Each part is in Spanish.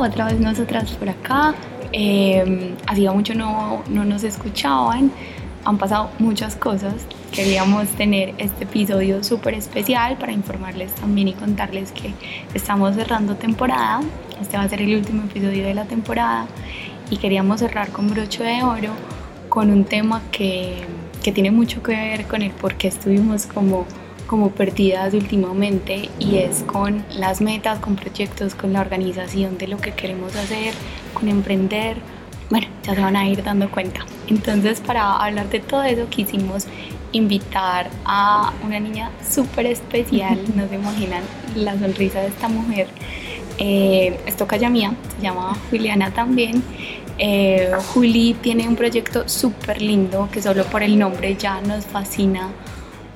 Otra vez nosotras por acá. Eh, hacía mucho no, no nos escuchaban. Han pasado muchas cosas. Queríamos tener este episodio súper especial para informarles también y contarles que estamos cerrando temporada. Este va a ser el último episodio de la temporada y queríamos cerrar con broche de oro con un tema que, que tiene mucho que ver con el por qué estuvimos como como perdidas últimamente y es con las metas, con proyectos, con la organización de lo que queremos hacer, con emprender. Bueno, ya se van a ir dando cuenta. Entonces, para hablar de todo eso, quisimos invitar a una niña súper especial. No se imaginan la sonrisa de esta mujer. Eh, es ya mía, se llama Juliana también. Eh, Juli tiene un proyecto súper lindo que solo por el nombre ya nos fascina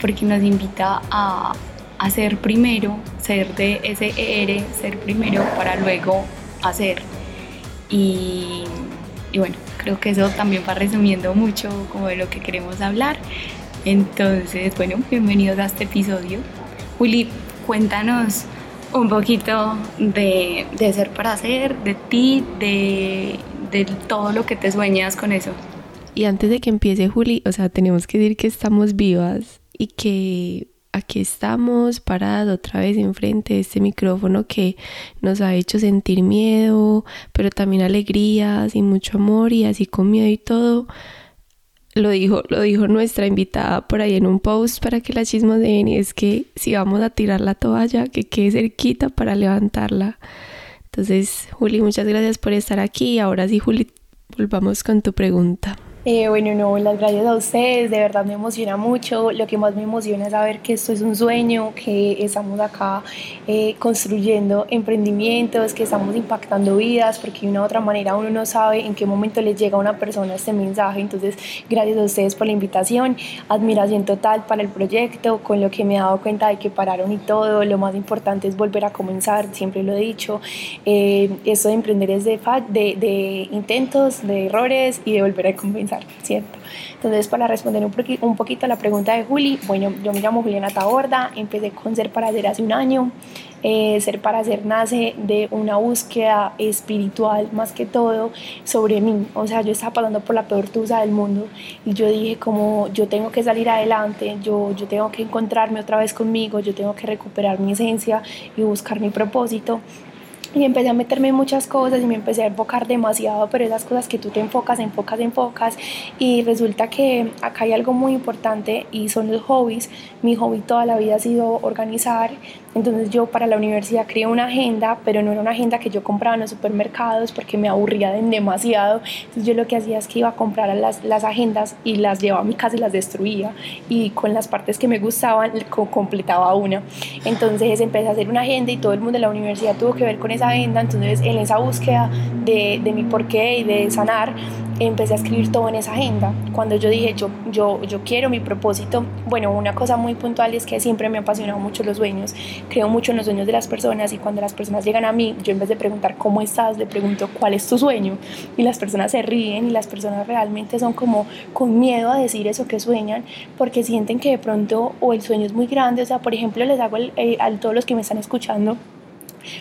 porque nos invita a, hacer primero, ser de ese ER, ser primero para luego hacer. Y, bueno, creo que eso también va resumiendo mucho como de lo que queremos hablar. Entonces, bueno, bienvenidos a este episodio. Juli, cuéntanos un poquito de, de ser para hacer, de ti, de, de todo lo que te sueñas con eso. Y antes de que empiece Juli, o sea, tenemos que decir que estamos vivas y que aquí estamos paradas otra vez enfrente de este micrófono que nos ha hecho sentir miedo, pero también alegrías y mucho amor y así con miedo y todo. Lo dijo, lo dijo nuestra invitada por ahí en un post para que la chismoseen y es que si vamos a tirar la toalla, que quede cerquita para levantarla. Entonces, Juli, muchas gracias por estar aquí. Ahora sí, Juli, volvamos con tu pregunta. Eh, bueno, no, las gracias a ustedes, de verdad me emociona mucho. Lo que más me emociona es saber que esto es un sueño, que estamos acá eh, construyendo emprendimientos, que estamos impactando vidas, porque de una u otra manera uno no sabe en qué momento le llega a una persona este mensaje. Entonces, gracias a ustedes por la invitación, admiración total para el proyecto, con lo que me he dado cuenta de que pararon y todo. Lo más importante es volver a comenzar, siempre lo he dicho. Eh, esto de emprender es de, de, de intentos, de errores y de volver a comenzar. ¿Cierto? Entonces, para responder un, poquito a la pregunta de Juli, bueno, yo me llamo Juliana Taborda, empecé con Ser para Ser hace un año. Eh, ser para Ser nace de una búsqueda espiritual más que todo sobre mí. O sea, yo estaba pasando por la peor tusa del mundo y yo dije como yo tengo que salir adelante, yo, yo tengo que encontrarme otra vez conmigo, yo tengo que recuperar mi esencia y buscar mi propósito y empecé a meterme en muchas cosas y me empecé a enfocar demasiado, pero esas cosas que tú te enfocas, enfocas, enfocas y resulta que acá hay algo muy importante y son los hobbies. Mi hobby toda la vida ha sido organizar, entonces yo para la universidad creé una agenda, pero no era una agenda que yo compraba en los supermercados porque me aburría de demasiado. Entonces yo lo que hacía es que iba a comprar las, las agendas y las llevaba a mi casa y las destruía y con las partes que me gustaban completaba una. Entonces empecé a hacer una agenda y todo el mundo de la universidad tuvo que ver con esa agenda. Entonces en esa búsqueda de, de mi porqué y de sanar, empecé a escribir todo en esa agenda. Cuando yo dije, yo, yo, yo quiero mi propósito, bueno, una cosa muy puntual es que siempre me han apasionado mucho los sueños, creo mucho en los sueños de las personas y cuando las personas llegan a mí, yo en vez de preguntar cómo estás, le pregunto cuál es tu sueño y las personas se ríen y las personas realmente son como con miedo a decir eso que sueñan porque sienten que de pronto o el sueño es muy grande, o sea, por ejemplo, les hago eh, a todos los que me están escuchando,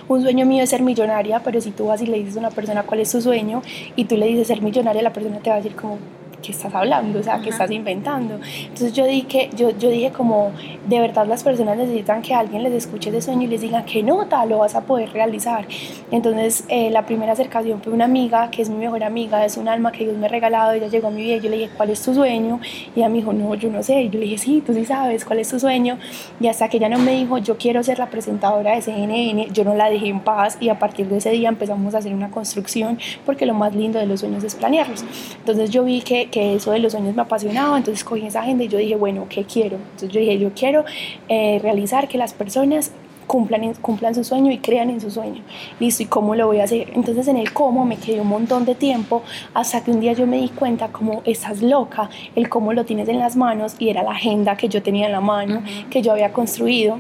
un sueño mío es ser millonaria, pero si tú vas y le dices a una persona cuál es su sueño y tú le dices ser millonaria, la persona te va a decir como, ¿qué estás hablando? O sea, ¿qué estás inventando? Entonces yo dije, yo, yo dije como, de verdad las personas necesitan que alguien les escuche ese sueño y les diga que nota lo vas a poder realizar. Entonces eh, la primera acercación fue una amiga, que es mi mejor amiga, es un alma que Dios me ha regalado, ella llegó a mi vida y yo le dije, ¿cuál es tu sueño? Y ella me dijo, no, yo no sé. Y yo le dije, sí, tú sí sabes, ¿cuál es tu sueño? Y hasta que ella no me dijo, yo quiero ser la presentadora de CNN, yo no la dejé en paz y a partir de ese día empezamos a hacer una construcción porque lo más lindo de los sueños es planearlos. Entonces yo vi que que eso de los sueños me apasionaba, entonces cogí esa agenda y yo dije, bueno, ¿qué quiero? Entonces yo dije, yo quiero eh, realizar que las personas cumplan, cumplan su sueño y crean en su sueño. Listo, ¿y cómo lo voy a hacer? Entonces en el cómo me quedé un montón de tiempo hasta que un día yo me di cuenta como estás loca, el cómo lo tienes en las manos y era la agenda que yo tenía en la mano, que yo había construido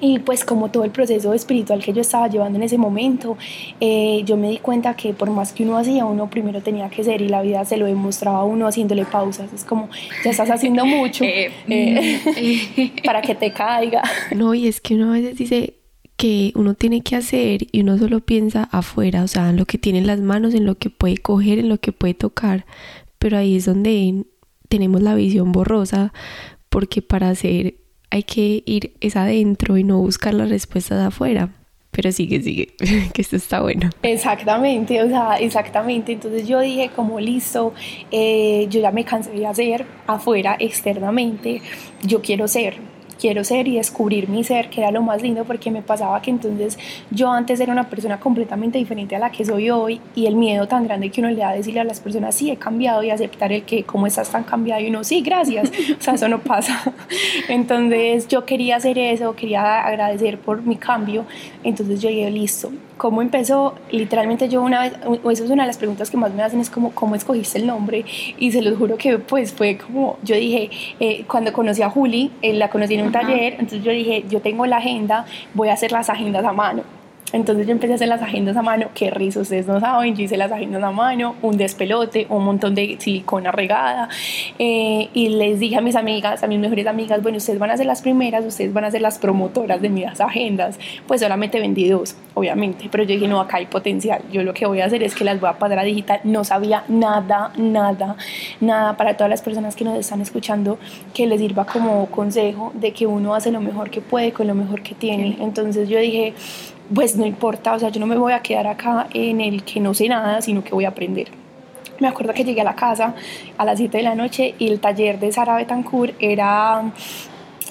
y pues como todo el proceso espiritual que yo estaba llevando en ese momento, eh, yo me di cuenta que por más que uno hacía, uno primero tenía que ser y la vida se lo demostraba a uno haciéndole pausas. Es como, ya estás haciendo mucho eh, eh, para que te caiga. No, y es que uno a veces dice, que uno tiene que hacer y uno solo piensa afuera, o sea, en lo que tiene en las manos, en lo que puede coger, en lo que puede tocar, pero ahí es donde tenemos la visión borrosa porque para hacer hay que ir es adentro y no buscar las respuestas afuera. Pero sigue, sigue, que esto está bueno. Exactamente, o sea, exactamente. Entonces yo dije, como listo, eh, yo ya me cansé de hacer afuera, externamente, yo quiero ser quiero ser y descubrir mi ser, que era lo más lindo porque me pasaba que entonces yo antes era una persona completamente diferente a la que soy hoy y el miedo tan grande que uno le da a decirle a las personas, sí, he cambiado y aceptar el que, ¿cómo estás tan cambiado? Y uno, sí, gracias. O sea, eso no pasa. Entonces yo quería hacer eso, quería agradecer por mi cambio. Entonces yo dije, listo, ¿cómo empezó? Literalmente yo una vez, eso es una de las preguntas que más me hacen, es como, ¿cómo escogiste el nombre? Y se los juro que pues fue como, yo dije, eh, cuando conocí a Juli, eh, la conocí en un taller, entonces yo dije, yo tengo la agenda, voy a hacer las agendas a mano. Entonces yo empecé a hacer las agendas a mano, qué risa, ustedes no saben, yo hice las agendas a mano, un despelote, un montón de silicona regada eh, y les dije a mis amigas, a mis mejores amigas, bueno, ustedes van a ser las primeras, ustedes van a ser las promotoras de mis agendas, pues solamente vendí dos, obviamente, pero yo dije, no, acá hay potencial, yo lo que voy a hacer es que las voy a pasar a digital, no sabía nada, nada, nada para todas las personas que nos están escuchando, que les sirva como consejo de que uno hace lo mejor que puede con lo mejor que tiene, entonces yo dije, pues no importa, o sea, yo no me voy a quedar acá en el que no sé nada, sino que voy a aprender. Me acuerdo que llegué a la casa a las 7 de la noche y el taller de Sara Betancourt era,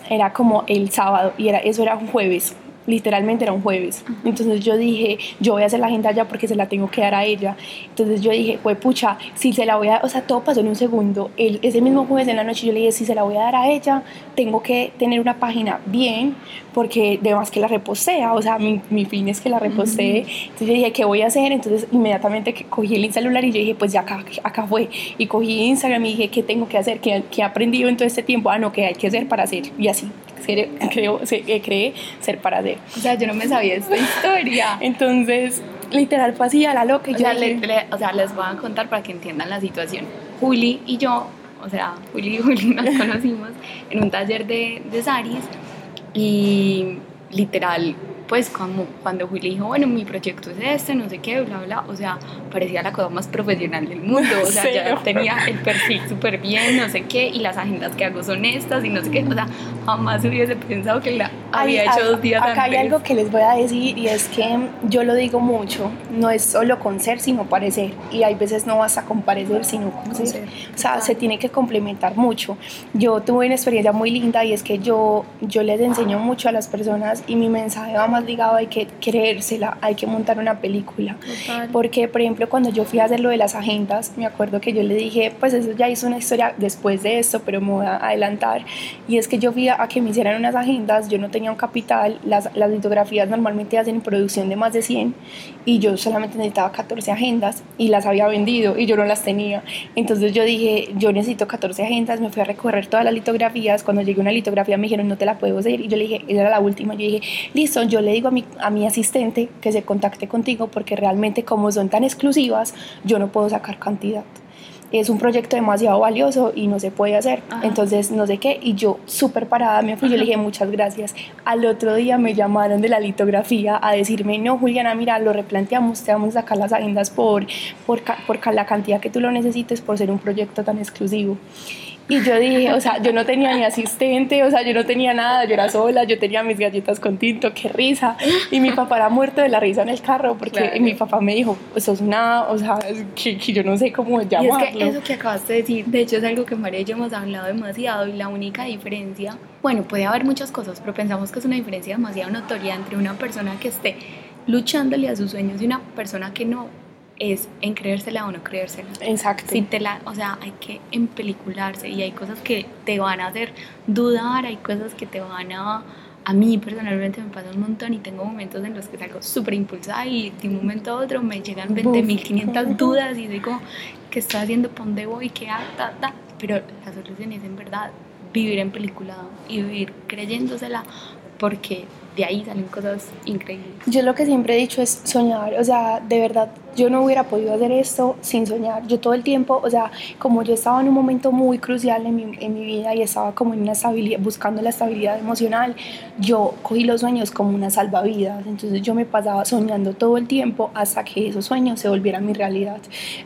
era como el sábado y era, eso era un jueves literalmente era un jueves. Entonces yo dije, yo voy a hacer la agenda ya porque se la tengo que dar a ella. Entonces yo dije, pues pucha, si se la voy a, o sea, todo pasó en un segundo. El, ese mismo jueves en la noche yo le dije, si se la voy a dar a ella, tengo que tener una página bien porque además que la repostea, o sea, mi, mi fin es que la repostee. Entonces yo dije, ¿qué voy a hacer? Entonces inmediatamente cogí el celular y yo dije, pues ya acá, acá fue. Y cogí Instagram y dije, ¿qué tengo que hacer? ¿Qué, ¿Qué he aprendido en todo este tiempo? Ah, no, ¿qué hay que hacer para hacer? Y así creo, se, cree ser para hacer. O sea, yo no me sabía esta historia. Entonces, literal fue así a la loca. o, sea, o sea, les voy a contar para que entiendan la situación. Juli y yo, o sea, Juli y Juli nos conocimos en un taller de, de Saris y literal pues como cuando Juli dijo, bueno, mi proyecto es este, no sé qué, bla, bla, o sea, parecía la cosa más profesional del mundo, o sea, ya tenía el perfil súper bien, no sé qué, y las agendas que hago son estas, y no sé qué, o sea, jamás hubiese pensado que la había hecho dos días acá antes. hay algo que les voy a decir, y es que yo lo digo mucho, no es solo con ser, sino parecer, y hay veces no basta con parecer, sino con, ser. o sea, se tiene que complementar mucho. Yo tuve una experiencia muy linda, y es que yo, yo les enseño mucho a las personas, y mi mensaje va más ligado hay que creérsela, hay que montar una película. Porque, por ejemplo, cuando yo fui a hacer lo de las agendas, me acuerdo que yo le dije, pues eso ya hizo una historia después de esto, pero me voy a adelantar. Y es que yo fui a, que me hicieran unas agendas, yo no tenía un capital, las, las litografías normalmente hacen producción de más de 100 y yo solamente necesitaba 14 agendas y las había vendido y yo no las tenía. Entonces yo dije, yo necesito 14 agendas, me fui a recorrer todas las litografías. Cuando llegué a una litografía me dijeron, no te la puedo hacer. Y yo le dije, esa era la última. Yo dije, listo, yo le digo a mi, a mi asistente que se contacte contigo porque realmente como son tan exclusivas, yo no puedo sacar cantidad es un proyecto demasiado valioso y no se puede hacer. Entonces, no sé qué. Y yo, súper parada, me fui. Yo le dije, muchas gracias. Al otro día me llamaron de la litografía a decirme, no, Juliana, mira, lo replanteamos, te vamos a sacar las agendas por, por, por la cantidad que tú lo necesites por ser un proyecto tan exclusivo. Y yo dije, o sea, yo no tenía ni asistente, o sea, yo no tenía nada, yo era sola, yo tenía mis galletas con tinto, qué risa. Y mi papá era muerto de la risa en el carro porque mi papá me dijo, eso es una, o sea, que, yo no sé cómo llamarlo. Y es que eso que acabaste de decir, de hecho es algo que María y yo hemos hablado demasiado y la única diferencia, bueno, puede haber muchas cosas, pero pensamos que es una diferencia demasiado notoria entre una persona que esté luchándole a sus sueños y una persona que no es en creérsela o no creérsela. Exacto. Si te la, o sea, hay que empelicularse y hay cosas que te van a hacer dudar, hay cosas que te van a... A mí personalmente me pasa un montón y tengo momentos en los que salgo súper impulsada y de un momento a otro me llegan 20.500 dudas y digo, ¿qué estoy haciendo? ¿Para dónde voy? ¿Qué hago? Pero la solución es en verdad vivir en peliculado y vivir creyéndosela porque de ahí salen cosas increíbles. Yo lo que siempre he dicho es soñar, o sea, de verdad yo no hubiera podido hacer esto sin soñar. Yo todo el tiempo, o sea, como yo estaba en un momento muy crucial en mi, en mi vida y estaba como en una estabilidad, buscando la estabilidad emocional, yo cogí los sueños como una salvavidas. Entonces yo me pasaba soñando todo el tiempo hasta que esos sueños se volvieran mi realidad.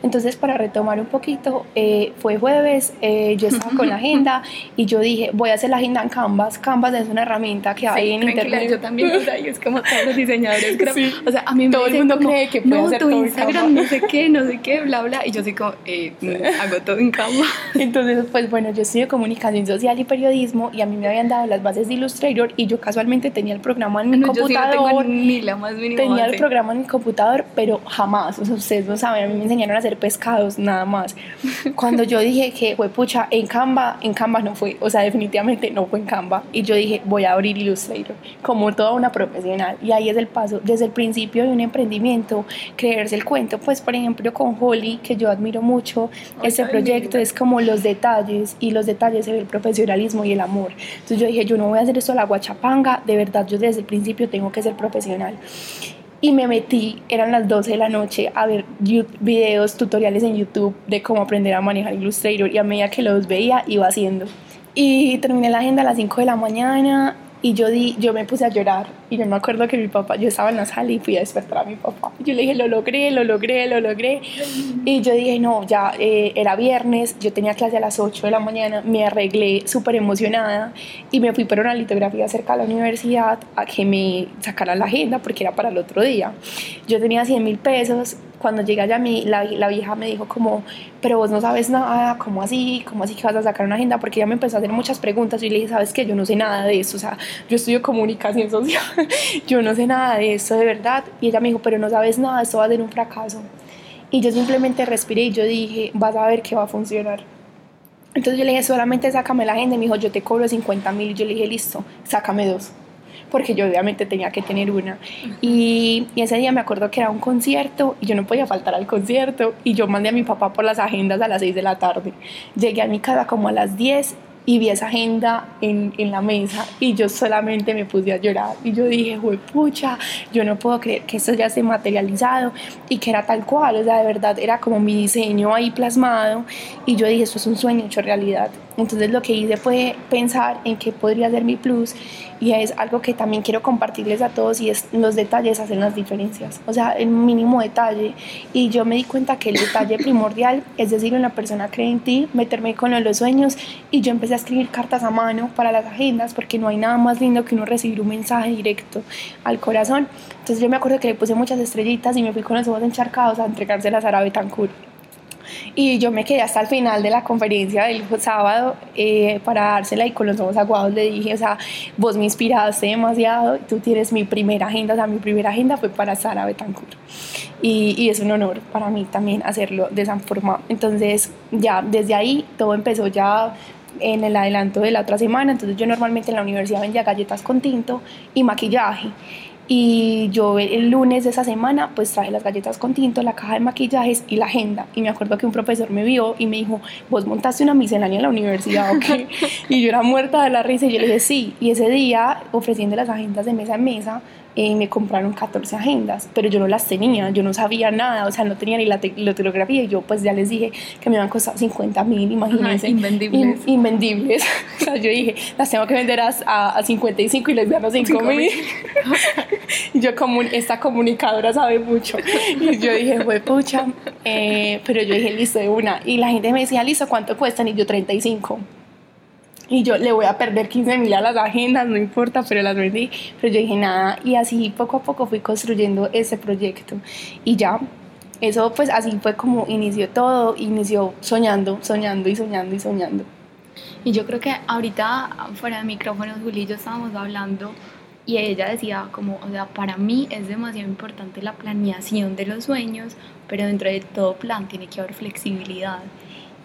Entonces, para retomar un poquito, eh, fue jueves, eh, yo estaba con la agenda y yo dije, voy a hacer la agenda en Canvas. Canvas es una herramienta que hay en internet. Yo también, o sea, es como todos los diseñadores. o sea, a mí todo el mundo cree que puede hacer todo no sé qué, no sé qué, bla, bla. Y yo soy como, eh, hago todo en cama. Entonces, pues bueno, yo estudio comunicación social y periodismo y a mí me habían dado las bases de Illustrator y yo casualmente tenía el programa en mi computador. ni la más mínima tenía el programa en mi computador, pero jamás, o sea, ustedes no saben, a mí me enseñaron a hacer pescados, nada más. Cuando yo dije que fue pucha, en Canva, en Canva no fue, o sea, definitivamente no fue en Canva. Y yo dije, voy a abrir Illustrator como toda una profesional. Y ahí es el paso, desde el principio de un emprendimiento, creerse el cuento pues por ejemplo con Holly, que yo admiro mucho, este proyecto es como los detalles y los detalles se ve el profesionalismo y el amor. Entonces yo dije, yo no voy a hacer esto a la guachapanga, de verdad yo desde el principio tengo que ser profesional. Y me metí, eran las 12 de la noche, a ver videos, tutoriales en YouTube de cómo aprender a manejar Illustrator y a medida que los veía iba haciendo. Y terminé la agenda a las 5 de la mañana y yo, di, yo me puse a llorar y yo me acuerdo que mi papá, yo estaba en la sala y fui a despertar a mi papá. Yo le dije, lo logré, lo logré, lo logré. Y yo dije, no, ya eh, era viernes, yo tenía clase a las 8 de la mañana, me arreglé súper emocionada y me fui para una litografía cerca de la universidad a que me sacaran la agenda porque era para el otro día. Yo tenía 100 mil pesos cuando llegué allá, mi, la, la, vieja me dijo como, pero vos no sabes nada, ¿cómo así? ¿Cómo así que vas a sacar una agenda? Porque ella me empezó a hacer muchas preguntas y le dije, ¿sabes qué? Yo no sé nada de eso, o sea, yo estudio comunicación social, yo no sé nada de eso, de verdad. Y ella me dijo, pero no sabes nada, esto va a ser un fracaso. Y yo simplemente respiré y yo dije, vas a ver que va a funcionar. Entonces yo le dije, solamente sácame la agenda. Y me dijo, yo te cobro 50 mil. Y yo le dije, listo, sácame dos porque yo obviamente tenía que tener una. Y, ese día me acuerdo que era un concierto y yo no podía faltar al concierto y yo mandé a mi papá por las agendas a las 6 de la tarde. Llegué a mi casa como a las 10 y vi esa agenda en, en, la mesa y yo solamente me puse a llorar y yo dije, pucha, yo no puedo creer que esto ya esté materializado y que era tal cual, o sea, de verdad era como mi diseño ahí plasmado y yo dije, esto es un sueño hecho realidad. Entonces lo que hice fue pensar en qué podría ser mi plus y es algo que también quiero compartirles a todos y es los detalles hacen las diferencias, o sea, el mínimo detalle. Y yo me di cuenta que el detalle primordial es decir, una persona cree en ti, meterme con los sueños y yo empecé a escribir cartas a mano para las agendas porque no hay nada más lindo que uno recibir un mensaje directo al corazón. Entonces yo me acuerdo que le puse muchas estrellitas y me fui con los ojos encharcados a entregárselas a Sara Betancourt. Y yo me quedé hasta el final de la conferencia del sábado eh, para dársela y con los ojos aguados le dije, o sea, vos me inspiraste demasiado, tú tienes mi primera agenda, o sea, mi primera agenda fue para Sara Betancourt. Y, y es un honor para mí también hacerlo de esa forma. Entonces, ya desde ahí todo empezó ya en el adelanto de la otra semana. Entonces yo normalmente en la universidad vendía galletas con tinto y maquillaje. Y yo el lunes de esa semana pues traje las galletas con tinto, la caja de maquillajes y la agenda. Y me acuerdo que un profesor me vio y me dijo, vos montaste una miscelánea en la universidad, ¿ok? y yo era muerta de la risa y yo le dije, sí. Y ese día ofreciendo las agendas de mesa en mesa, eh, me compraron 14 agendas, pero yo no las tenía, yo no sabía nada, o sea, no tenía ni la, litografía y yo pues ya les dije que me iban a costar 50 mil, imagínense. invendibles. invendibles. o sea, yo dije, las tengo que vender a, a, 55 y les gano 5 mil. y yo como esta comunicadora sabe mucho. Y yo dije, fue pucha, eh, pero yo dije, listo, de una. Y la gente me decía, listo, ¿cuánto cuestan? Y yo 35 y yo le voy a perder 15 mil a las agendas, no importa, pero las vendí. Pero yo dije nada, y así poco a poco fui construyendo ese proyecto. Y ya, eso pues así fue como inició todo, inició soñando, soñando y soñando y soñando. Y yo creo que ahorita fuera de micrófonos, Juli y yo estábamos hablando y ella decía como, o sea, para mí es demasiado importante la planeación de los sueños, pero dentro de todo plan tiene que haber flexibilidad.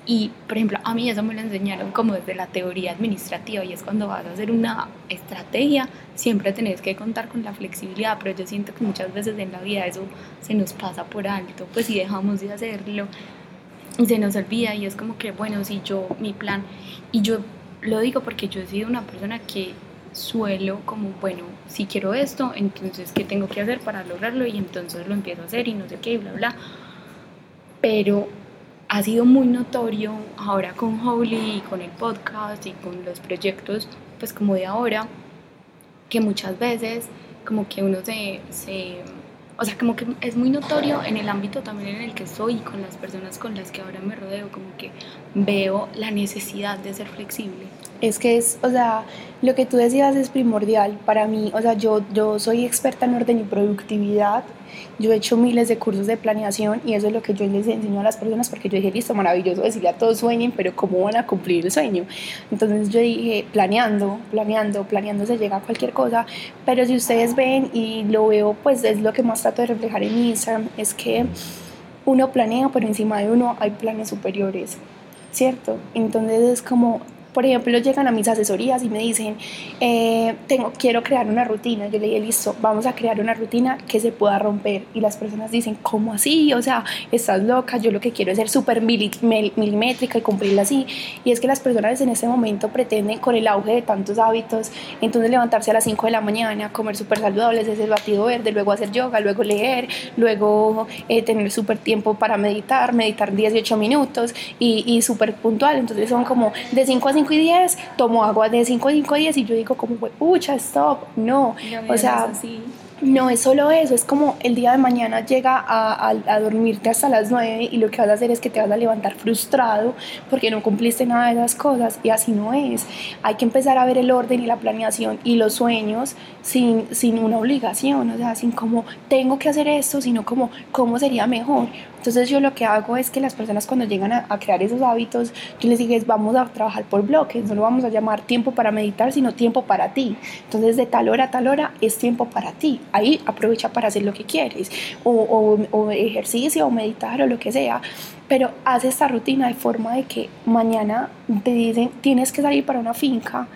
Y, por ejemplo, a mí eso me lo enseñaron como desde la teoría administrativa y es cuando vas a hacer una estrategia, siempre tenés que contar con la flexibilidad, pero yo siento que muchas veces en la vida eso se nos pasa por alto, pues si dejamos de hacerlo se nos olvida y es como que, bueno, si yo, mi plan, y yo lo digo porque yo he sido una persona que suelo como, bueno, si quiero esto, entonces ¿qué tengo que hacer para lograrlo? Y entonces lo empiezo a hacer y no sé qué, y bla, bla. Pero ha sido muy notorio ahora con Holy y con el podcast y con los proyectos, pues como de ahora, que muchas veces como que uno se, se o sea, como que es muy notorio en el ámbito también en el que estoy y con las personas con las que ahora me rodeo, como que veo la necesidad de ser flexible. Es que es, o sea, lo que tú decías es primordial para mí, o sea, yo, yo soy experta en orden y productividad, yo he hecho miles de cursos de planeación y eso es lo que yo les enseño a las personas porque yo dije, listo, maravilloso decirle a todos sueñen, pero ¿cómo van a cumplir el sueño? Entonces yo dije, planeando, planeando, planeando se llega a cualquier cosa, pero si ustedes ven y lo veo, pues es lo que más trato de reflejar en Instagram, es que uno planea, pero encima de uno hay planes superiores. ¿cierto? Entonces es como por ejemplo, llegan a mis asesorías y me dicen, eh, tengo, quiero crear una rutina. Yo le dije, listo, vamos a crear una rutina que se pueda romper. Y las personas dicen, ¿cómo así? O sea, estás loca, yo lo que quiero es ser súper milimétrica y cumplirla así. Y es que las personas en este momento pretenden, con el auge de tantos hábitos, entonces levantarse a las 5 de la mañana, comer súper saludables, hacer batido verde, luego hacer yoga, luego leer, luego eh, tener súper tiempo para meditar, meditar 18 minutos y, y súper puntual. Entonces son como de 5 a 5 y 10, tomo agua de 5 a 5 a 10 y yo digo como, pucha, stop, no, o sea, no es solo eso, es como el día de mañana llega a, a, dormirte hasta las 9 y lo que vas a hacer es que te vas a levantar frustrado porque no cumpliste nada de esas cosas y así no es. Hay que empezar a ver el orden y la planeación y los sueños sin, sin una obligación, o sea, sin como tengo que hacer esto, sino como cómo sería mejor. Entonces yo lo que hago es que las personas cuando llegan a, crear esos hábitos, yo les digo, vamos a trabajar por bloques, no lo vamos a llamar tiempo para meditar, sino tiempo para ti. Entonces de tal hora a tal hora es tiempo para ti. Ahí aprovecha para hacer lo que quieres, o, o ejercicio, o meditar, o lo que sea pero haz esta rutina de forma de que mañana te dicen tienes que salir para una finca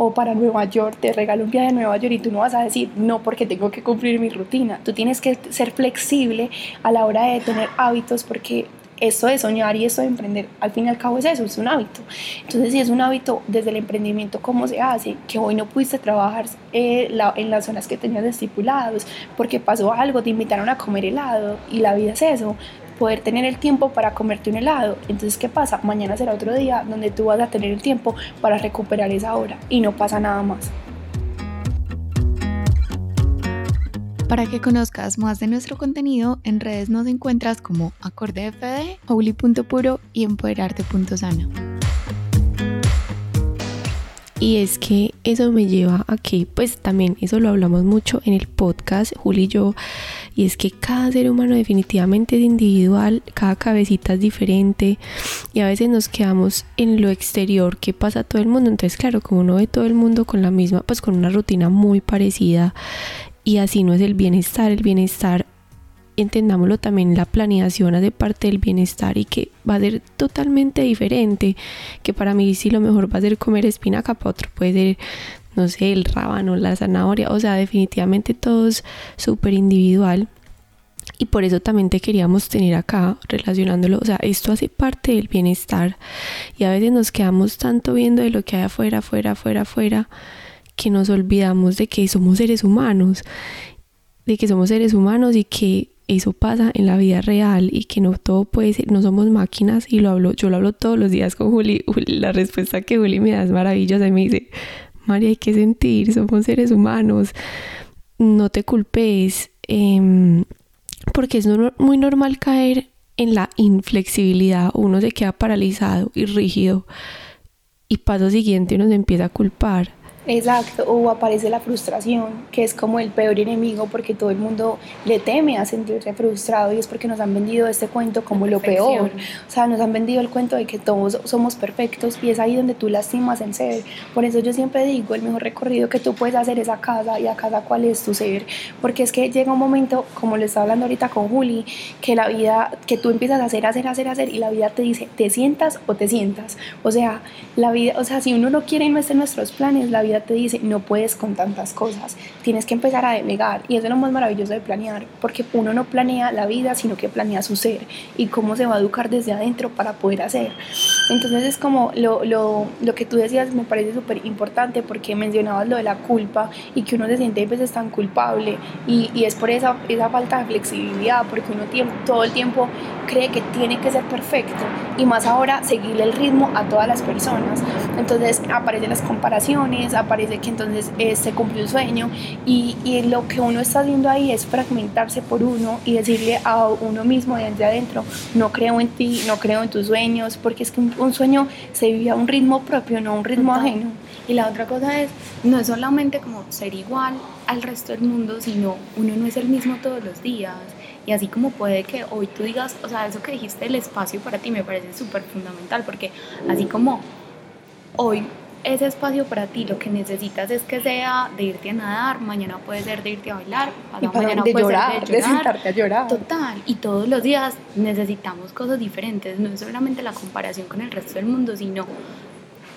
o para Nueva York, te regalo un viaje a Nueva York y tú no vas a decir no porque tengo que cumplir mi rutina. Tú tienes que ser flexible a la hora de tener hábitos porque esto de soñar y esto de emprender, al fin y al cabo es eso, es un hábito. Entonces, si es un hábito desde el emprendimiento, ¿cómo se hace? Que hoy no pudiste trabajar eh, en las zonas que tenías estipulados porque pasó algo, te invitaron a comer helado y la vida es eso poder tener el tiempo para comerte un helado. Entonces, ¿qué pasa? Mañana será otro día donde tú vas a tener el tiempo para recuperar esa hora y no pasa nada más. Para que conozcas más de nuestro contenido, en redes nos encuentras como AcordeFD, y Empoderarte.sano. Y es que eso me lleva a que, pues también eso lo hablamos mucho en el podcast, Juli y yo, y es que cada ser humano definitivamente es individual, cada cabecita es diferente y a veces nos quedamos en lo exterior que pasa a todo el mundo. Entonces, claro, como uno ve todo el mundo con la misma, pues con una rutina muy parecida y así no es el bienestar, el bienestar entendámoslo también, la planeación hace parte del bienestar y que va a ser totalmente diferente, que para mí si lo mejor va a ser comer espinaca, para otro puede ser no sé, el rábano, la zanahoria, o sea, definitivamente todo es súper individual. Y por eso también te queríamos tener acá relacionándolo, o sea, esto hace parte del bienestar y a veces nos quedamos tanto viendo de lo que hay afuera, afuera, afuera, afuera, que nos olvidamos de que somos seres humanos, de que somos seres humanos y que eso pasa en la vida real y que no todo puede ser, no somos máquinas y lo hablo, yo lo hablo todos los días con Juli, la respuesta que Juli me da es maravillosa y me dice, María, hay que sentir, somos seres humanos, no te culpes, em, porque es muy normal caer en la inflexibilidad, uno se queda paralizado y rígido y paso siguiente uno se empieza a culpar Exacto, o aparece la frustración, que es como el peor enemigo porque todo el mundo le teme a sentirse frustrado y es porque nos han vendido este cuento como lo peor. O sea, nos han vendido el cuento de que todos somos perfectos y es ahí donde tú lastimas el ser. Por eso yo siempre digo, el mejor recorrido que tú puedes hacer es a casa y a casa cuál es tu ser. Porque es que llega un momento, como le estaba hablando ahorita con Juli, que la vida, que tú empiezas a hacer, hacer, hacer, hacer y la vida te dice, te sientas o te sientas. O sea, la vida, o sea, si uno no quiere y no está en nuestros planes, la vida vida te dice, no puedes con tantas cosas, tienes que empezar a delegar. Y eso es lo más maravilloso de planear, porque uno no planea la vida, sino que planea su ser y cómo se va a educar desde adentro para poder hacer. Entonces es como lo, lo, lo que tú decías me parece súper importante porque mencionabas lo de la culpa y que uno se siente a veces tan culpable y, y es por esa, esa falta de flexibilidad, porque uno todo el tiempo cree que tiene que ser perfecto y más ahora seguirle el ritmo a todas las personas. Entonces aparecen las comparaciones, aparece que entonces eh, se cumplió el sueño y, y, lo que uno está haciendo ahí es fragmentarse por uno y decirle a uno mismo de adentro, no creo en ti, no creo en tus sueños, porque es que un, sueño se vive a un ritmo propio, no a un ritmo ajeno. Y la otra cosa es, no es solamente como ser igual al resto del mundo, sino uno no es el mismo todos los días y así como puede que hoy tú digas, o sea, eso que dijiste, el espacio para ti me parece súper fundamental, porque así como hoy ese espacio para ti. Lo que necesitas es que sea de irte a nadar, mañana puede ser de irte a bailar, mañana de puede llorar, ser de, llorar, de sentarte a llorar. Total, y todos los días necesitamos cosas diferentes, no es solamente la comparación con el resto del mundo, sino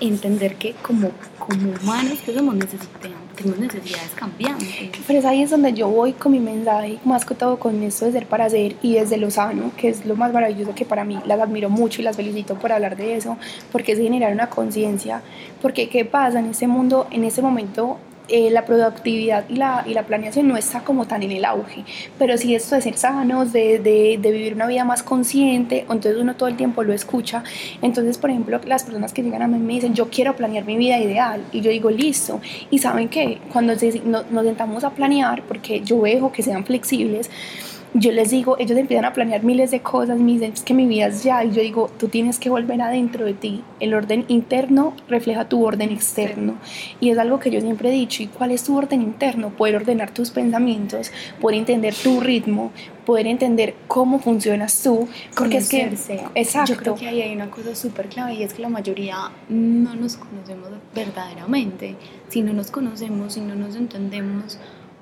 entender que como, como humanos que somos tenemos necesidades cambiantes. Pero es ahí es donde yo voy con mi mensaje, más que todo con esto de ser para ser y desde lo sano, que es lo más maravilloso que para mí las admiro mucho y las felicito por hablar de eso, porque es generar una conciencia, porque qué pasa en este mundo, en este momento eh, la productividad y la, y la, planeación no está como tan en el auge, pero sí esto de ser sanos, de, de, de, vivir una vida más consciente, entonces uno todo el tiempo lo escucha. Entonces, por ejemplo, las personas que llegan a mí me dicen, yo quiero planear mi vida ideal, y yo digo, listo. Y saben que cuando nos, nos sentamos a planear, porque yo veo que sean flexibles, yo les digo, ellos empiezan a planear miles de cosas, me dicen que mi vida es ya, y yo digo, tú tienes que volver adentro de ti. El orden interno refleja tu orden externo. Y es algo que yo siempre he dicho, ¿y cuál es tu orden interno? Poder ordenar tus pensamientos, poder entender tu ritmo, poder entender cómo funcionas tú, porque es que... Exacto. Yo creo que ahí hay una cosa súper clave y es que la mayoría no nos conocemos verdaderamente. Si no nos conocemos, si no nos entendemos,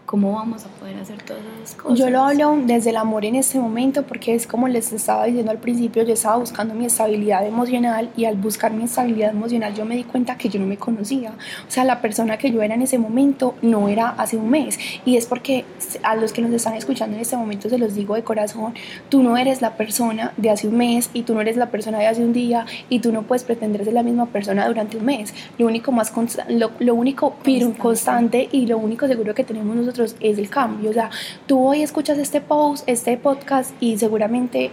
¿cómo vamos a poder hacer todas esas cosas? Yo lo hablo desde el amor en este momento porque es como les estaba diciendo al principio, yo estaba buscando mi estabilidad emocional y al buscar mi estabilidad emocional yo me di cuenta que yo no me conocía. O sea, la persona que yo era en ese momento no era hace un mes. Y es porque a los que nos están escuchando en este momento se los digo de corazón, tú no eres la persona de hace un mes y tú no eres la persona de hace un día y tú no puedes pretender ser la misma persona durante un mes. Lo único más lo, lo único constante. constante y lo único seguro que tenemos nosotros es el cambio. O sea, tú hoy escuchas este post, este podcast y seguramente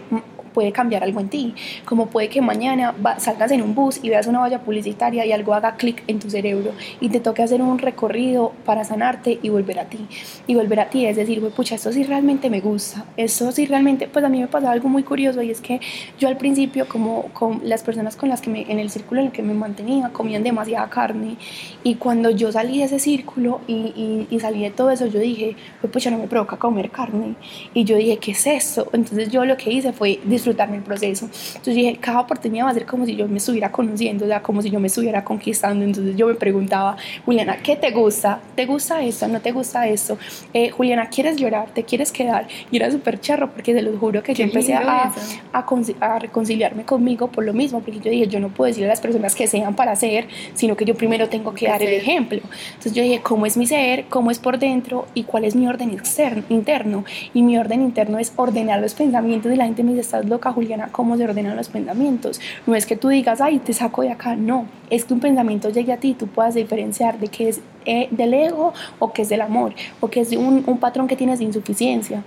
puede cambiar algo en ti, como puede que mañana salgas en un bus y veas una valla publicitaria y algo haga clic en tu cerebro y te toque hacer un recorrido para sanarte y volver a ti. Y volver a ti es decir, pucha, esto sí realmente me gusta, esto sí realmente, pues a mí me pasaba algo muy curioso y es que yo al principio, como con las personas con las que me, en el círculo en el que me mantenía, comían demasiada carne y cuando yo salí de ese círculo y, y, salí de todo eso, yo dije, pues ya no me provoca comer carne. Y yo dije, ¿qué es eso? Entonces yo lo que hice fue disfrutarme el proceso. Entonces dije, cada oportunidad va a ser como si yo me estuviera conociendo, o sea, como si yo me estuviera conquistando. Entonces yo me preguntaba, Juliana, ¿qué te gusta? ¿Te gusta esto? ¿No te gusta esto? Eh, Juliana, ¿quieres llorar? ¿Te quieres quedar? Y era súper charro porque se los juro que yo empecé a, a, reconciliarme conmigo por lo mismo, porque yo dije, yo no puedo decirle a las personas que sean para hacer, sino que yo primero tengo que dar el ejemplo. Entonces yo dije, ¿cómo es mi ser? ¿Cómo es por dentro? ¿Y cuál es mi orden externo, interno? Y mi orden interno es ordenar los pensamientos y la gente me dice, estás loca, Juliana, cómo se ordenan los pensamientos. No es que tú digas, ay, te saco de acá, no. Es que un pensamiento llegue a ti y tú puedas diferenciar de qué es eh, del ego o qué es del amor, o que es un, un patrón que tienes de insuficiencia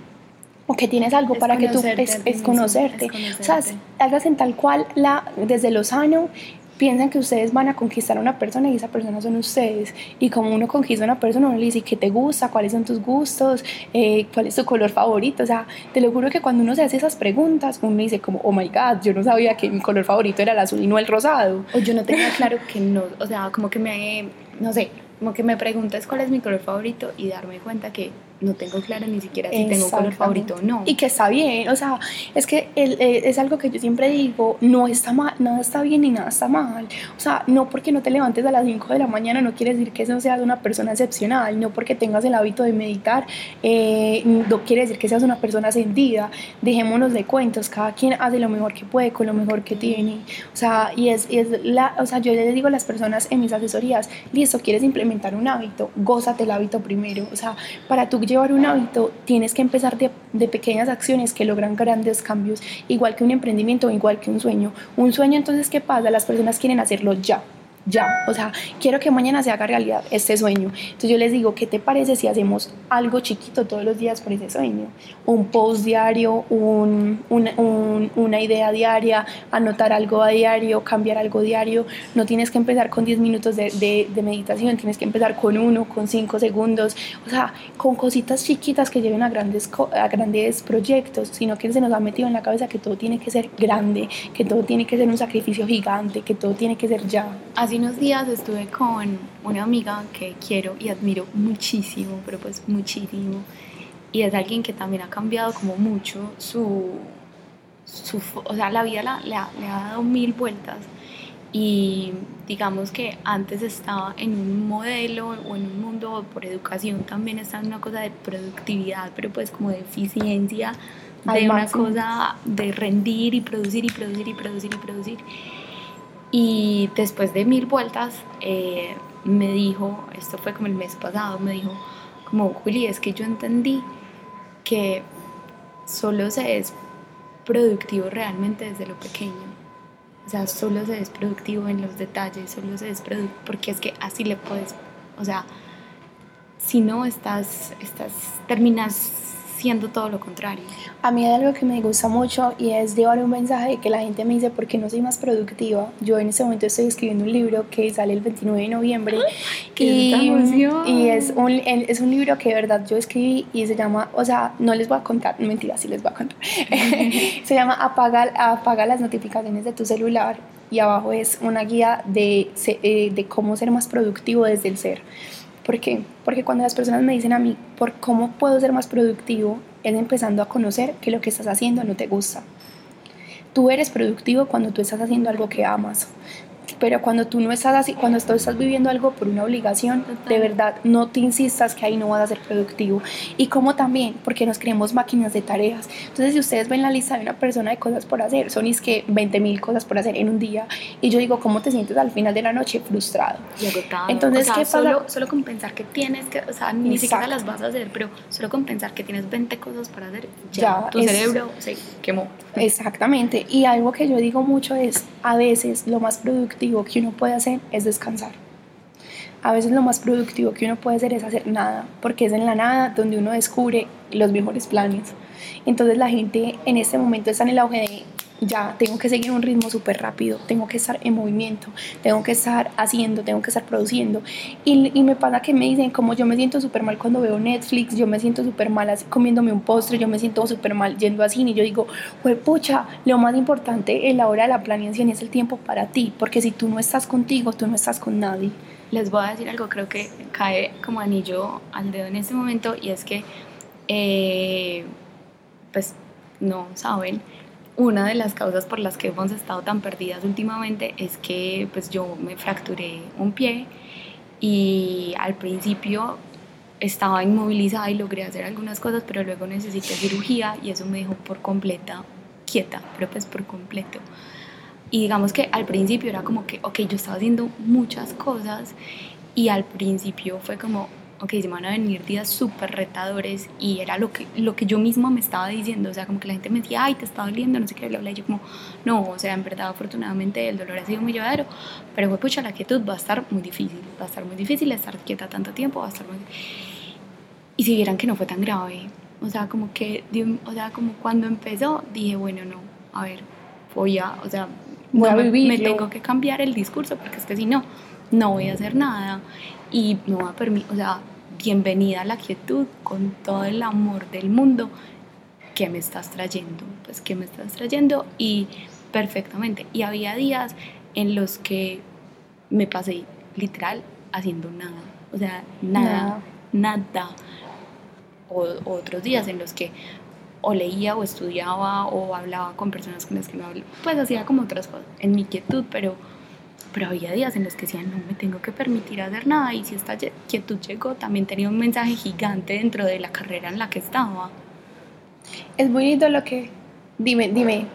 o que tienes algo para que tú es, es, conocerte. O sea, hagas en tal cual la, desde lo sano piensan que ustedes van a conquistar a una persona y esa persona son ustedes. Y como uno conquista a una persona, uno le dice qué te gusta, cuáles son tus gustos, eh, cuál es tu color favorito. O sea, te lo juro que cuando uno se hace esas preguntas, uno dice como, oh my god, yo no sabía que mi color favorito era el azul y no el rosado. O yo no tenía claro que no, o sea, como que me, no sé, como que me preguntas cuál es mi color favorito y darme cuenta que no tengo claro ni siquiera si tengo un color favorito o no. Y que está bien, o sea, es que eh, es algo que yo siempre digo, no está mal, nada está bien ni nada está mal. O sea, no porque no te levantes a las 5 de la mañana no quiere decir que eso seas una persona excepcional, no porque tengas el hábito de meditar, eh, no quiere decir que seas una persona sentida. Dejémonos de cuentos, cada quien hace lo mejor que puede con lo mejor que tiene. O sea, y es, es la, o sea, yo les digo a las personas en mis asesorías, listo, quieres implementar un hábito, gózate el hábito primero. O sea, para tú llevar un hábito tienes que empezar de, de, pequeñas acciones que logran grandes cambios, igual que un emprendimiento, igual que un sueño. Un sueño entonces, ¿qué pasa? Las personas quieren hacerlo ya ya, o sea, quiero que mañana se haga realidad este sueño. Entonces yo les digo, ¿qué te parece si hacemos algo chiquito todos los días por ese sueño? Un post diario, un, una idea diaria, anotar algo a diario, cambiar algo diario. No tienes que empezar con 10 minutos de, de, meditación, tienes que empezar con uno, con 5 segundos, o sea, con cositas chiquitas que lleven a grandes, a grandes proyectos, sino que se nos ha metido en la cabeza que todo tiene que ser grande, que todo tiene que ser un sacrificio gigante, que todo tiene que ser ya hace unos días estuve con una amiga que quiero y admiro muchísimo, pero pues muchísimo. Y es alguien que también ha cambiado como mucho su... su o sea, la vida le ha dado mil vueltas. Y digamos que antes estaba en un modelo o en un mundo por educación también está en una cosa de productividad, pero pues como de eficiencia, de una cosa de rendir y producir y producir y producir y producir. Y después de mil vueltas eh, me dijo, esto fue como el mes pasado, me dijo, como Juli, es que yo entendí que solo se es productivo realmente desde lo pequeño. O sea, solo se es productivo en los detalles, solo se es productivo, porque es que así le puedes, o sea, si no estás, estás, terminas siendo todo lo contrario. A mí hay algo que me gusta mucho y es llevar un mensaje que la gente me dice, ¿por qué no soy más productiva? Yo en este momento estoy escribiendo un libro que sale el 29 de noviembre y, y, es, un, es un libro que de verdad yo escribí y se llama, o sea, no les voy a contar, mentira, sí les voy a contar. se llama apaga, apaga las notificaciones de tu celular y abajo es una guía de, eh, de cómo ser más productivo desde el ser. ¿Por qué? Porque cuando las personas me dicen a mí, ¿por cómo puedo ser más productivo? Es empezando a conocer que lo que estás haciendo no te gusta. Tú eres productivo cuando tú estás haciendo algo que amas pero cuando tú no estás así, cuando tú estás viviendo algo por una obligación, de verdad, no te insistas que ahí no vas a ser productivo. Y como también, porque nos creemos máquinas de tareas. Entonces, si ustedes ven la lista de una persona de cosas por hacer, son es que 20 mil cosas por hacer en un día. Y yo digo, ¿cómo te sientes al final de la noche? Frustrado. Y agotado. Entonces, ¿qué pasa? Solo, solo con pensar que tienes que, o sea, ni siquiera las vas a hacer, pero solo con pensar que tienes 20 cosas para hacer, ya, tu cerebro se quemó. Exactamente. Y algo que yo digo mucho es, a veces lo más productivo que uno puede hacer es descansar. A veces lo más productivo que uno puede hacer es hacer nada, porque es en la nada donde uno descubre los mejores planes. Entonces la gente en este momento está en el auge de ya tengo que seguir un ritmo súper rápido, tengo que estar en movimiento, tengo que estar haciendo, tengo que estar produciendo. Y, y me pasa que me dicen, como yo me siento súper mal cuando veo Netflix, yo me siento súper mal así, comiéndome un postre, yo me siento súper mal yendo así, y yo digo, pues pucha, lo más importante en la hora de la planeación es el tiempo para ti, porque si tú no estás contigo, tú no estás con nadie. Les voy a decir algo, creo que cae como anillo al dedo en este momento, y es que, eh, pues, no saben una de las causas por las que hemos estado tan perdidas últimamente es que pues yo me fracturé un pie y al principio estaba inmovilizada y logré hacer algunas cosas, pero luego necesité cirugía y eso me dejó por completa quieta, pero pues por completo. Y digamos que al principio era como que, ok, yo estaba haciendo muchas cosas y al principio fue como, ok, se van a venir días súper retadores y era lo que, lo que yo misma me estaba diciendo, o sea, como que la gente me decía, ay, te está doliendo, no sé qué, bla, bla, y yo como, no, o sea, en verdad, afortunadamente el dolor ha sido muy llevadero, pero fue pucha, la quietud va a estar muy difícil, va a estar muy difícil estar quieta tanto tiempo, va a estar muy... Y si vieran que no fue tan grave, o sea, como que, o sea, como cuando empezó, dije, bueno, no, a ver, voy a, o sea, voy a me, me tengo que cambiar el discurso, porque es que si no, no voy a hacer nada y no va a permitir, o sea, bienvenida a la quietud con todo el amor del mundo que me estás trayendo, pues que me estás trayendo y perfectamente. Y había días en los que me pasé literal haciendo nada, o sea, nada, nada. o, otros días en los que o leía o estudiaba o hablaba con personas con las que no hablaba, pues hacía como otras cosas en mi quietud, pero, pero había días en los que decía, no me tengo que permitir hacer nada y si esta quietud llegó, también tenía un mensaje gigante dentro de la carrera en la que estaba. Es bonito lo que... Dime, dime.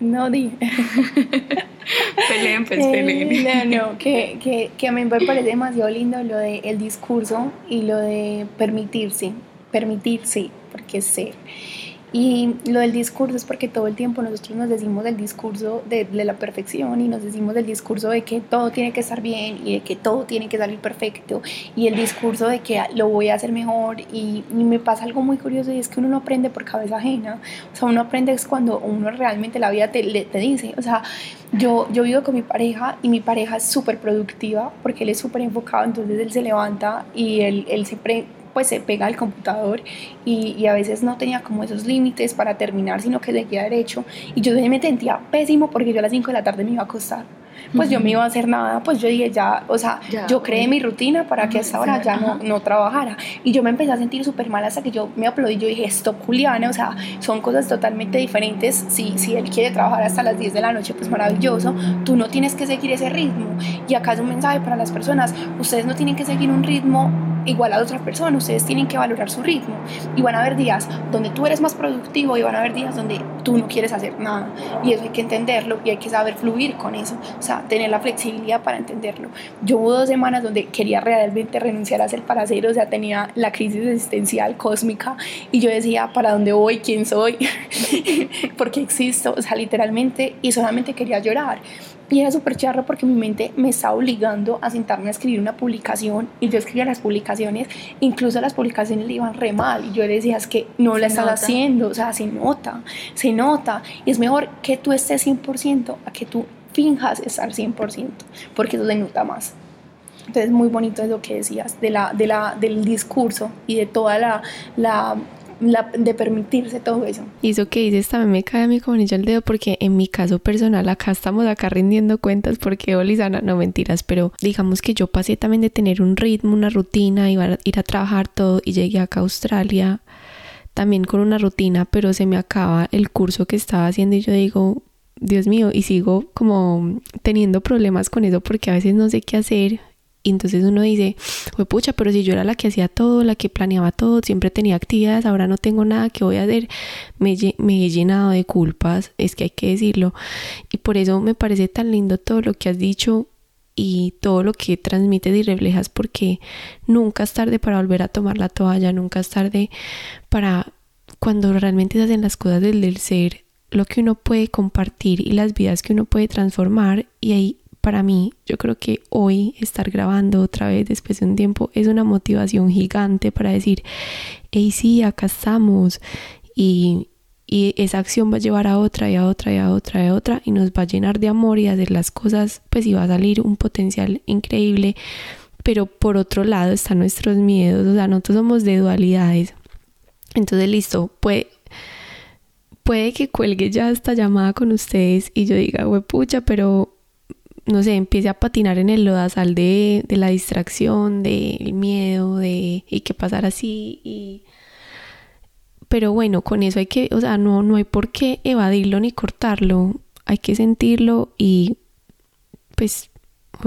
No, dime. peleen, pues, peleen. Eh, no, no, que, que, que a mí me parece demasiado lindo lo del el discurso y lo de permitirse, permitirse, porque es ser. Y lo del discurso es porque todo el tiempo nosotros nos decimos el discurso de, la perfección y nos decimos el discurso de que todo tiene que estar bien y de que todo tiene que salir perfecto y el discurso de que lo voy a hacer mejor. Y, me pasa algo muy curioso y es que uno no aprende por cabeza ajena, o sea, uno aprende es cuando uno realmente la vida te, te dice, o sea, yo, yo vivo con mi pareja y mi pareja es súper productiva porque él es súper enfocado, entonces él se levanta y él, él se, pre, pues se pega al computador y, y, a veces no tenía como esos límites para terminar, sino que seguía derecho y yo me sentía pésimo porque yo a las 5 de la tarde me iba a acostar. Pues yo me iba a hacer nada, pues yo dije ya, o sea, yo creé mi rutina para que a esa hora ya no, no trabajara. Y yo me empecé a sentir súper mal hasta que yo me aplaudí. Yo dije, esto, Juliana, o sea, son cosas totalmente diferentes. Si, si él quiere trabajar hasta las 10 de la noche, pues maravilloso. Tú no tienes que seguir ese ritmo. Y acá es un mensaje para las personas: ustedes no tienen que seguir un ritmo igual a otra persona, ustedes tienen que valorar su ritmo y van a haber días donde tú eres más productivo y van a haber días donde tú no quieres hacer nada y eso hay que entenderlo y hay que saber fluir con eso, o sea, tener la flexibilidad para entenderlo. Yo hubo dos semanas donde quería realmente renunciar a ser para hacer, o sea, tenía la crisis existencial cósmica y yo decía, ¿para dónde voy? ¿Quién soy? ¿Por qué existo? O sea, literalmente y solamente quería llorar y era súper charro porque mi mente me estaba obligando a sentarme a escribir una publicación y yo escribía las publicaciones, incluso las publicaciones le iban re mal y yo le decía es que no la estás haciendo, o sea, se nota, se nota y es mejor que tú estés 100% a que tú finjas estar 100% porque eso se nota más. Entonces, muy bonito es lo que decías de la, de la, del discurso y de toda la, la de permitirse todo eso. Y eso que dices también me cae a mí como anillo al dedo porque en mi caso personal acá estamos acá rindiendo cuentas porque Olisana, no mentiras, pero digamos que yo pasé también de tener un ritmo, una rutina, iba ir a trabajar todo y llegué acá a Australia también con una rutina, pero se me acaba el curso que estaba haciendo y yo digo, Dios mío, y sigo como teniendo problemas con eso porque a veces no sé qué hacer y entonces uno dice, pues pucha, pero si yo era la que hacía todo, la que planeaba todo, siempre tenía actividades, ahora no tengo nada que voy a hacer, me, me he llenado de culpas, es que hay que decirlo. Y por eso me parece tan lindo todo lo que has dicho y todo lo que transmites y reflejas porque nunca es tarde para volver a tomar la toalla, nunca es tarde para cuando realmente se hacen las cosas del, del ser, lo que uno puede compartir y las vidas que uno puede transformar y ahí para mí, yo creo que hoy estar grabando otra vez después de un tiempo es una motivación gigante para decir, hey, sí, acá estamos. Y, y esa acción va a llevar a otra y a otra y a otra y a otra y nos va a llenar de amor y hacer las cosas, pues y va a salir un potencial increíble. Pero por otro lado están nuestros miedos, o sea, nosotros somos de dualidades. Entonces, listo, puede, puede que cuelgue ya esta llamada con ustedes y yo diga, pucha, pero no sé, empiece a patinar en el lodazal de, de la distracción, del miedo, de y qué pasar así. Y... Pero bueno, con eso hay que, o sea, no, no hay por qué evadirlo ni cortarlo, hay que sentirlo y pues,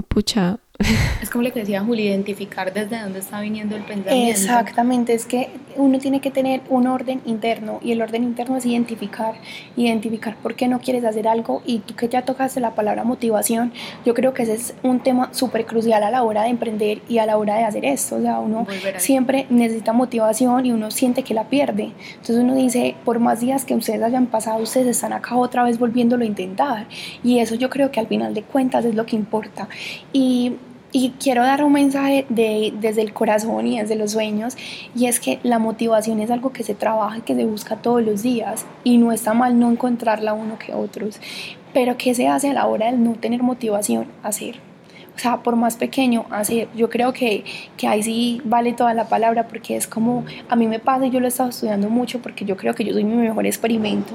pucha, es como lo que decía Juli, identificar desde dónde está viniendo el pensamiento. Exactamente, es que uno tiene que tener un orden interno y el orden interno es identificar, identificar por qué no quieres hacer algo y tú que ya tocaste la palabra motivación, yo creo que ese es un tema súper crucial a la hora de emprender y a la hora de hacer esto, o sea, uno siempre necesita motivación y uno siente que la pierde, entonces uno dice, por más días que ustedes hayan pasado, ustedes están acá otra vez volviéndolo a intentar. Y eso yo creo que al final de cuentas es lo que importa. Y y quiero dar un mensaje de, desde el corazón y desde los sueños, y es que la motivación es algo que se trabaja y que se busca todos los días, y no está mal no encontrarla uno que otros, pero ¿qué se hace a la hora de no tener motivación? Hacer. O sea, por más pequeño, hacer. Yo creo que, que ahí sí vale toda la palabra porque es como, a mí me pasa y yo lo he estado estudiando mucho porque yo creo que yo soy mi mejor experimento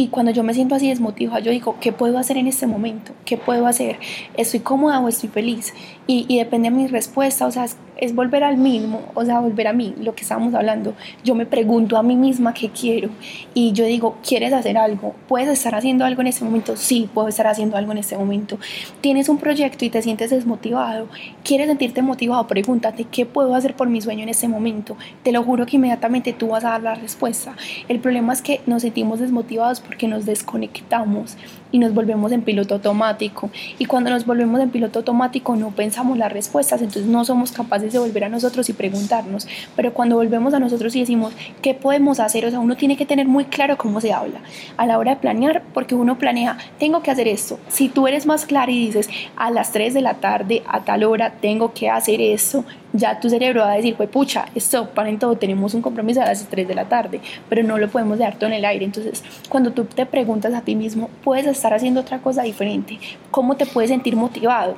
Y cuando yo me siento así desmotivada, yo digo, ¿qué puedo hacer en este momento? ¿Qué puedo hacer? ¿Estoy cómoda o estoy feliz? Y, y depende de mi respuesta, o sea, es, es, volver al mismo, o sea, volver a mí, lo que estábamos hablando. Yo me pregunto a mí misma qué quiero y yo digo, ¿quieres hacer algo? ¿Puedes estar haciendo algo en este momento? Sí, puedo estar haciendo algo en este momento. ¿Tienes un proyecto y te sientes desmotivado? ¿Quieres sentirte motivado? Pregúntate, ¿qué puedo hacer por mi sueño en este momento? Te lo juro que inmediatamente tú vas a dar la respuesta. El problema es que nos sentimos desmotivados porque nos desconectamos y nos volvemos en piloto automático. Y cuando nos volvemos en piloto automático no pensamos las respuestas, entonces no somos capaces de volver a nosotros y preguntarnos. Pero cuando volvemos a nosotros y decimos, ¿qué podemos hacer? O sea, uno tiene que tener muy claro cómo se habla a la hora de planear, porque uno planea, tengo que hacer esto. Si tú eres más claro y dices, a las 3 de la tarde, a tal hora, tengo que hacer esto, ya tu cerebro va a decir, pues pucha, esto para en todo, tenemos un compromiso a las 3 de la tarde, pero no lo podemos dejar todo en el aire. Entonces, cuando tú te preguntas a ti mismo, puedes estar haciendo otra cosa diferente, ¿cómo te puedes sentir motivado?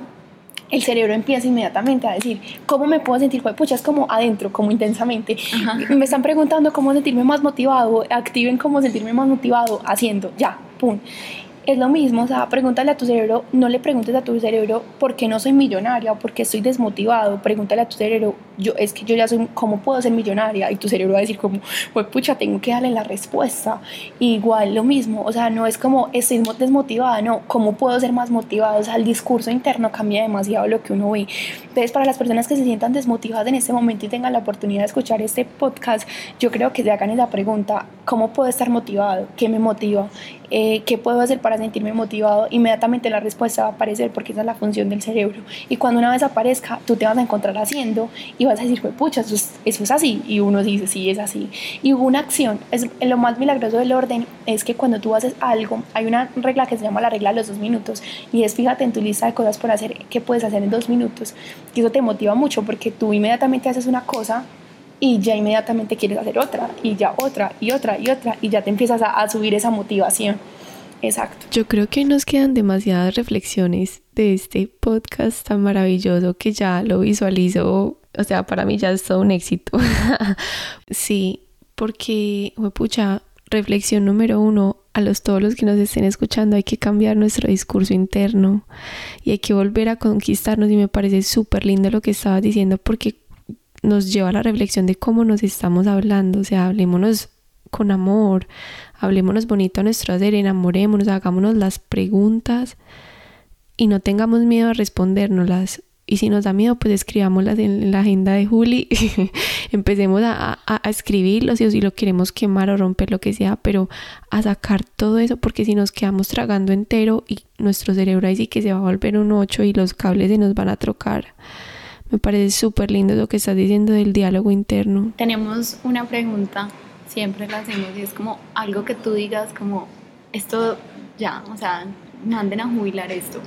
el cerebro empieza inmediatamente a decir, ¿cómo me puedo sentir? Pucha, es como adentro, como intensamente. Me están preguntando cómo sentirme más motivado, activen cómo sentirme más motivado, haciendo, ya, pum es lo mismo, o sea, pregúntale a tu cerebro, no le preguntes a tu cerebro por qué no soy millonaria o por qué estoy desmotivado, pregúntale a tu cerebro, yo, es que yo ya soy, ¿cómo puedo ser millonaria? Y tu cerebro va a decir como, pues pucha, tengo que darle la respuesta. igual lo mismo, o sea, no es como estoy desmotivada, no, ¿cómo puedo ser más motivada? O sea, el discurso interno cambia demasiado lo que uno ve. Entonces, para las personas que se sientan desmotivadas en este momento y tengan la oportunidad de escuchar este podcast, yo creo que se hagan esa pregunta, ¿cómo puedo estar motivado? ¿Qué me motiva? Eh, ¿Qué puedo hacer para sentirme motivado? Inmediatamente la respuesta va a aparecer porque esa es la función del cerebro. Y cuando una vez aparezca, tú te vas a encontrar haciendo y vas a decir, pucha, eso es, eso es así. Y uno dice, sí, es así. Y hubo una acción. Es, lo más milagroso del orden es que cuando tú haces algo, hay una regla que se llama la regla de los dos minutos. Y es fíjate en tu lista de cosas por hacer, ¿qué puedes hacer en dos minutos? Y eso te motiva mucho porque tú inmediatamente haces una cosa y ya inmediatamente quieres hacer otra y ya otra y otra y otra y ya te empiezas a, subir esa motivación. Exacto. Yo creo que nos quedan demasiadas reflexiones de este podcast tan maravilloso que ya lo visualizo, o sea, para mí ya es todo un éxito. sí, porque, pucha, reflexión número uno, a los todos los que nos estén escuchando, hay que cambiar nuestro discurso interno y hay que volver a conquistarnos y me parece súper lindo lo que estabas diciendo porque nos lleva a la reflexión de cómo nos estamos hablando, o sea, hablémonos con amor, hablémonos bonito a nuestro hacer, enamorémonos, hagámonos las preguntas y no tengamos miedo a respondérnoslas. Y si nos da miedo, pues escribámoslas en la agenda de Juli, empecemos a, a, a escribirlos y si lo queremos quemar o romper, lo que sea, pero a sacar todo eso, porque si nos quedamos tragando entero y nuestro cerebro ahí sí que se va a volver un 8 y los cables se nos van a trocar. Me parece súper lindo lo que estás diciendo del diálogo interno. Tenemos una pregunta, siempre la hacemos y es como algo que tú digas como esto ya, o sea, manden a jubilar esto.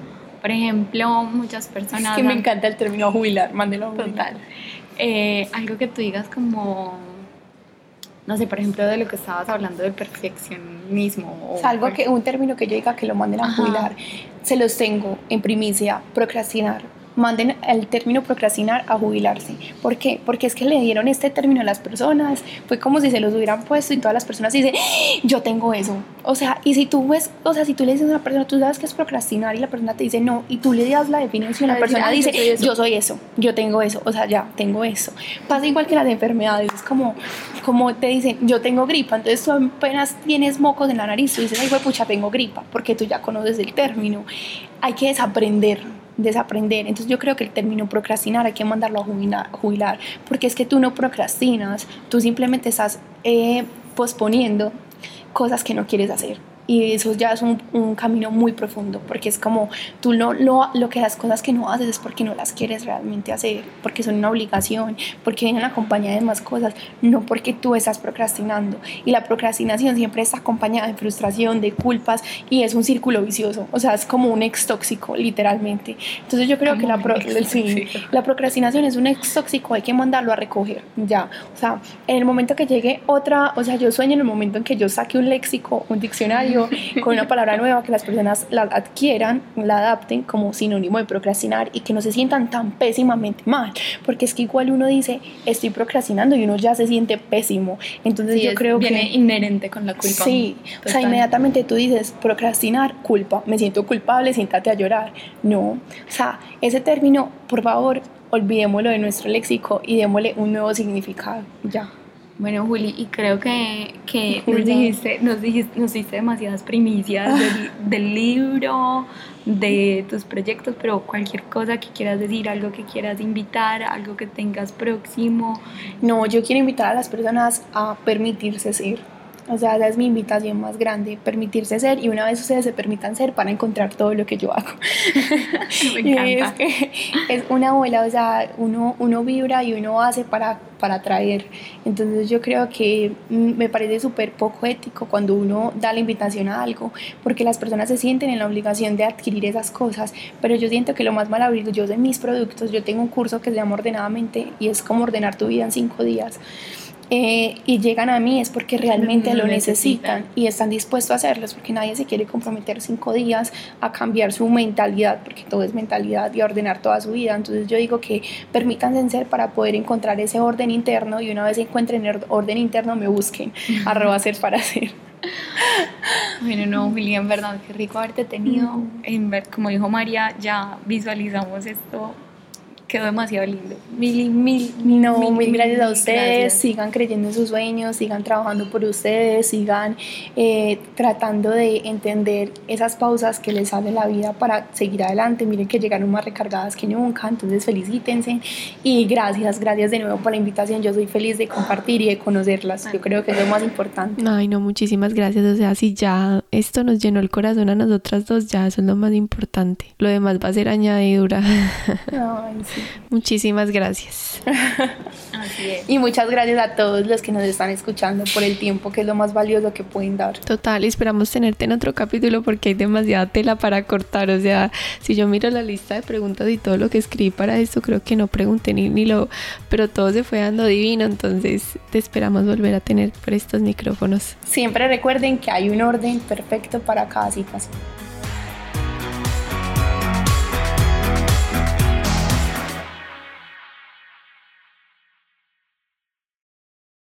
Por ejemplo, muchas personas... Es que me encanta el término jubilar, mándenlo a jubilar. Total. Eh, algo que tú digas como no sé, por ejemplo, de lo que estabas hablando del perfeccionismo. O algo que, un término que yo diga que lo manden a jubilar, se los tengo en primicia, procrastinar manden el término procrastinar a jubilarse. ¿Por qué? Porque es que le dieron este término a las personas, fue como si se los hubieran puesto y todas las personas dicen, ¡Ah! yo tengo eso. O sea, y si tú ves, o sea, si tú le dices a una persona, tú sabes que es procrastinar y la persona te dice no, y tú le das la definición, la, persona dice, yo soy, eso, yo tengo eso, o sea, ya, tengo eso. Pasa igual que las enfermedades, es como, como te dicen, yo tengo gripa, entonces tú apenas tienes mocos en la nariz, tú dices, ay, pucha, tengo gripa, porque tú ya conoces el término. Hay que desaprender desaprender. Entonces yo creo que el término procrastinar hay que mandarlo a jubilar, porque es que tú no procrastinas, tú simplemente estás eh, posponiendo cosas que no quieres hacer y eso ya es un, un, camino muy profundo porque es como tú no, lo, lo que las cosas que no haces es porque no las quieres realmente hacer porque son una obligación porque vienen acompañadas de más cosas no porque tú estás procrastinando. Y la procrastinación siempre está acompañada de frustración de culpas y es un círculo vicioso o sea es como un ex tóxico literalmente. Entonces yo creo que la, la procrastinación es un ex tóxico hay que mandarlo a recoger ya. O sea en el momento que llegue otra o sea yo sueño en el momento en que yo saque un léxico un diccionario con una palabra nueva que las personas la adquieran, la adapten como sinónimo de procrastinar y que no se sientan tan pésimamente mal, porque es que igual uno dice, estoy procrastinando y uno ya se siente pésimo. Entonces yo creo que... Viene inherente con la culpa. Sí, o sea, inmediatamente tú dices, procrastinar, culpa, me siento culpable, siéntate a llorar. No, o sea, ese término, por favor, olvidémoslo de nuestro léxico y démosle un nuevo significado. Ya. Bueno, Juli, y creo que, que nos, dijiste, nos, dijiste, nos diste demasiadas primicias del, libro, de tus proyectos, pero cualquier cosa que quieras decir, algo que quieras invitar, algo que tengas próximo. No, yo quiero invitar a las personas a permitirse ser o sea, esa es mi invitación más grande, permitirse ser y una vez ustedes se permitan ser para encontrar todo lo que yo hago. Me encanta. es, es, una bola, o sea, uno, uno vibra y uno hace para, para atraer. Entonces yo creo que mm, me parece súper poco ético cuando uno da la invitación a algo, porque las personas se sienten en la obligación de adquirir esas cosas, pero yo siento que lo más maravilloso de mis productos, yo tengo un curso que se llama Ordenadamente y es como ordenar tu vida en cinco días. Eh, y llegan a mí es porque realmente lo, necesitan. y están dispuestos a hacerlo, porque nadie se quiere comprometer cinco días a cambiar su mentalidad, porque todo es mentalidad y a ordenar toda su vida. Entonces yo digo que permítanse ser para poder encontrar ese orden interno y una vez encuentren el orden interno me busquen, arroba ser para hacer. Bueno, no, Julia, en verdad, qué rico haberte tenido. En ver, como dijo María, ya visualizamos esto quedó demasiado lindo. Mil, mil, no, mil, gracias a ustedes. Sigan creyendo en sus sueños, sigan trabajando por ustedes, sigan eh, tratando de entender esas pausas que les sale la vida para seguir adelante. Miren que llegaron más recargadas que nunca, entonces felicítense. Y gracias, gracias de nuevo por la invitación. Yo soy feliz de compartir y de conocerlas. Yo creo que es lo más importante. Ay, no, muchísimas gracias. O sea, si ya esto nos llenó el corazón a nosotras dos, ya eso es lo más importante. Lo demás va a ser añadidura. Ay, sí. Muchísimas gracias. Así es. Y muchas gracias a todos los que nos están escuchando por el tiempo, que es lo más valioso que pueden dar. Total, esperamos tenerte en otro capítulo porque hay demasiada tela para cortar. O sea, si yo miro la lista de preguntas y todo lo que escribí para esto, creo que no pregunté ni, ni lo, pero todo se fue dando divino. Entonces, te esperamos volver a tener por estos micrófonos. Siempre recuerden que hay un orden perfecto para cada situación.